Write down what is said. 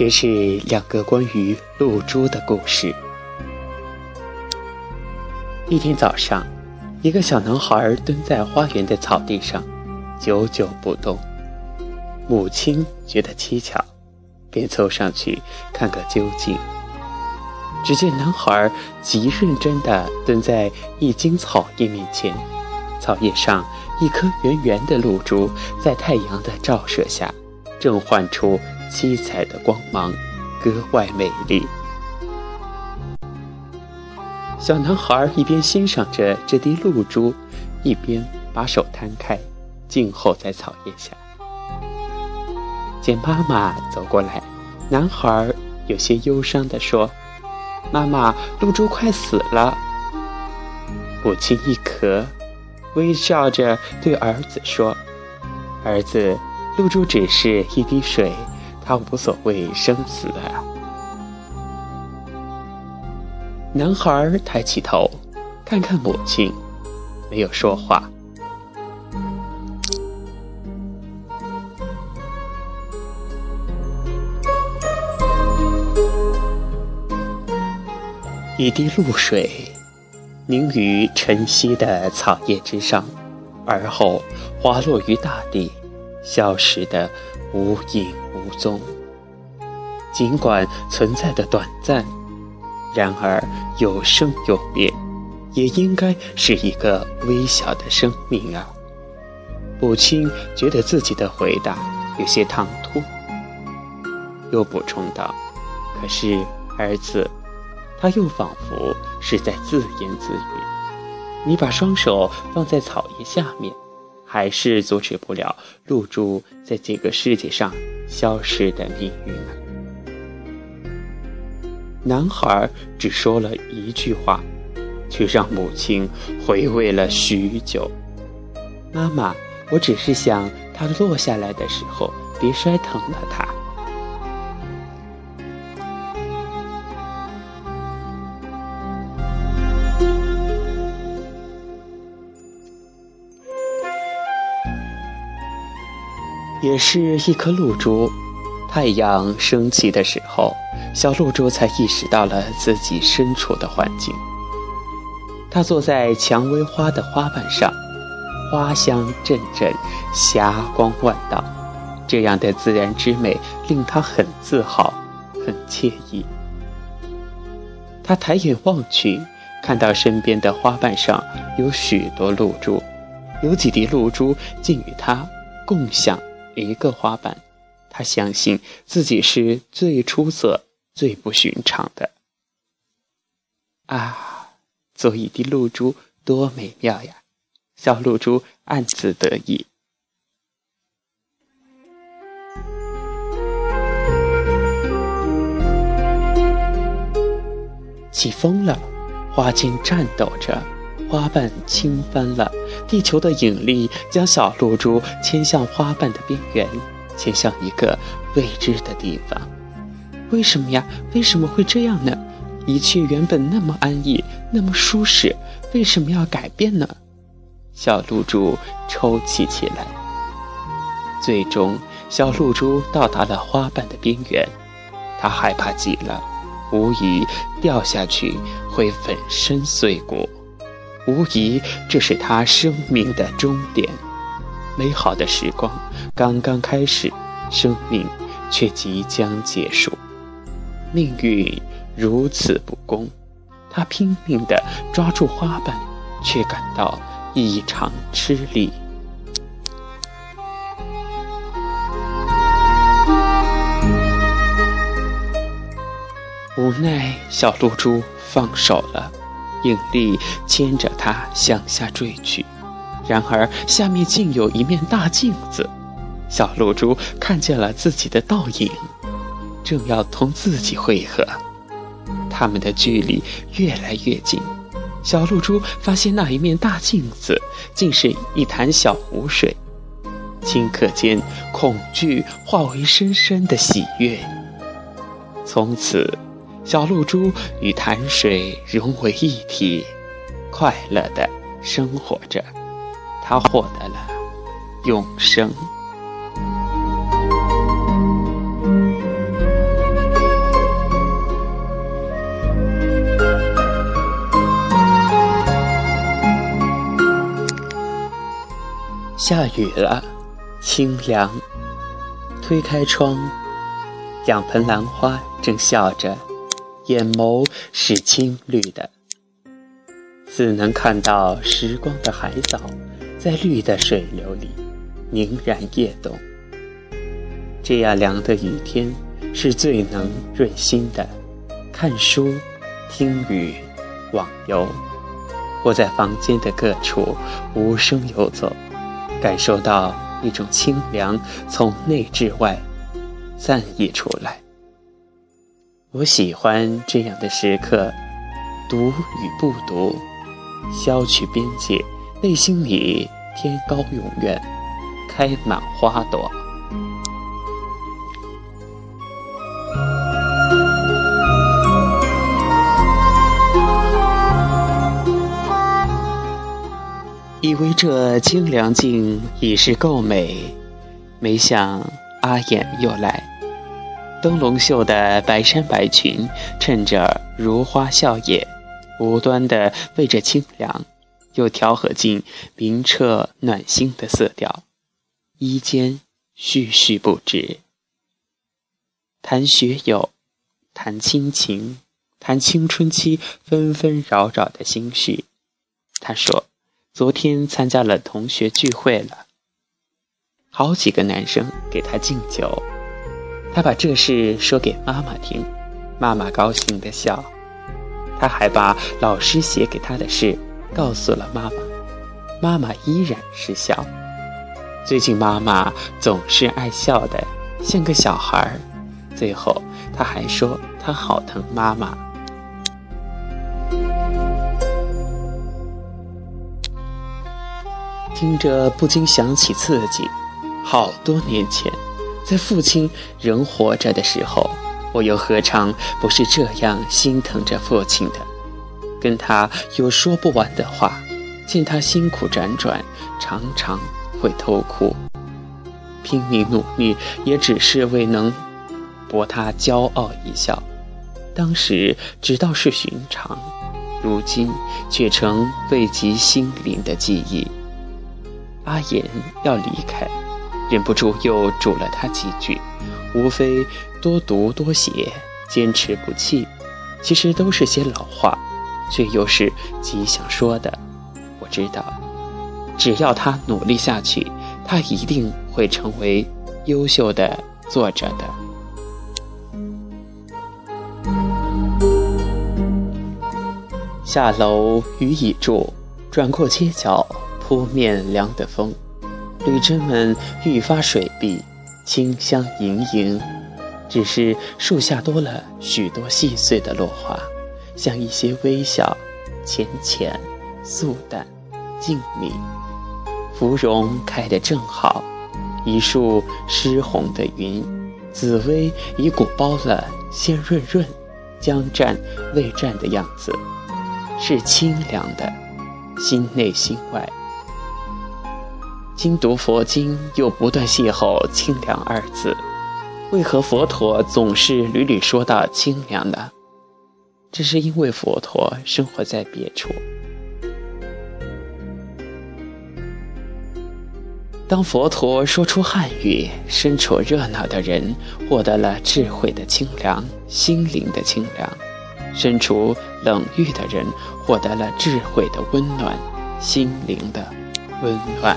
这是两个关于露珠的故事。一天早上，一个小男孩蹲在花园的草地上，久久不动。母亲觉得蹊跷，便凑上去看个究竟。只见男孩极认真地蹲在一茎草叶面前，草叶上一颗圆圆的露珠，在太阳的照射下，正焕出。七彩的光芒格外美丽。小男孩一边欣赏着这滴露珠，一边把手摊开，静候在草叶下。见妈妈走过来，男孩有些忧伤地说：“妈妈，露珠快死了。”母亲一咳，微笑着对儿子说：“儿子，露珠只是一滴水。”他无所谓生死啊！男孩抬起头，看看母亲，没有说话。一滴露水凝于晨曦的草叶之上，而后滑落于大地，消失的无影。无踪。尽管存在的短暂，然而有生有灭，也应该是一个微小的生命啊！母亲觉得自己的回答有些唐突，又补充道：“可是儿子，他又仿佛是在自言自语。你把双手放在草叶下面。”还是阻止不了露珠在这个世界上消失的命运呢！男孩只说了一句话，却让母亲回味了许久。妈妈，我只是想它落下来的时候别摔疼了它。也是一颗露珠，太阳升起的时候，小露珠才意识到了自己身处的环境。它坐在蔷薇花的花瓣上，花香阵阵，霞光万道，这样的自然之美令它很自豪，很惬意。他抬眼望去，看到身边的花瓣上有许多露珠，有几滴露珠竟与他共享。一个花瓣，他相信自己是最出色、最不寻常的。啊，做一滴露珠多美妙呀！小露珠暗自得意。起风了，花茎颤抖着。花瓣轻翻了，地球的引力将小露珠牵向花瓣的边缘，牵向一个未知的地方。为什么呀？为什么会这样呢？一切原本那么安逸，那么舒适，为什么要改变呢？小露珠抽泣起来。最终，小露珠到达了花瓣的边缘，它害怕极了，无疑掉下去会粉身碎骨。无疑，这是他生命的终点。美好的时光刚刚开始，生命却即将结束。命运如此不公，他拼命地抓住花瓣，却感到异常吃力。无奈，小露珠放手了。引力牵着它向下坠去，然而下面竟有一面大镜子，小露珠看见了自己的倒影，正要同自己汇合，他们的距离越来越近。小露珠发现那一面大镜子竟是一潭小湖水，顷刻间，恐惧化为深深的喜悦，从此。小露珠与潭水融为一体快乐的生活着它获得了永生。下雨了清凉。推开窗两盆兰花正笑着。眼眸是青绿的，似能看到时光的海藻，在绿的水流里凝然跃动。这样凉的雨天，是最能润心的。看书、听雨、网游，或在房间的各处无声游走，感受到一种清凉从内至外散溢出来。我喜欢这样的时刻，读与不读，消去边界，内心里天高永远，开满花朵。以为这清凉境已是够美，没想阿衍又来。灯笼袖的白衫白裙，衬着如花笑靥，无端的为这清凉，又调和进明澈暖心的色调，衣间絮絮不止。谈学友，谈亲情，谈青春期纷纷扰扰的心绪。他说。昨天参加了同学聚会了，好几个男生给他敬酒，他把这事说给妈妈听，妈妈高兴的笑。他还把老师写给他的事告诉了妈妈，妈妈依然是笑。最近妈妈总是爱笑的，像个小孩。最后他还说他好疼妈妈。听着，不禁想起自己，好多年前，在父亲仍活着的时候，我又何尝不是这样心疼着父亲的？跟他有说不完的话，见他辛苦辗转，常常会偷哭，拼命努力，也只是为能博他骄傲一笑。当时只道是寻常，如今却成慰藉心灵的记忆。阿言要离开，忍不住又嘱了他几句，无非多读多写，坚持不弃，其实都是些老话，却又是极想说的。我知道，只要他努力下去，他一定会成为优秀的作者的。下楼雨已住，转过街角。扑面凉的风，旅针们愈发水碧，清香盈盈。只是树下多了许多细碎的落花，像一些微笑，浅浅、素淡、静谧。芙蓉开得正好，一树湿红的云，紫薇已鼓包了，鲜润润，将绽未绽的样子，是清凉的，心内心外。精读佛经，又不断邂逅“清凉”二字，为何佛陀总是屡屡说到清凉呢？这是因为佛陀生活在别处。当佛陀说出汉语，身处热闹的人获得了智慧的清凉，心灵的清凉；身处冷遇的人获得了智慧的温暖，心灵的温暖。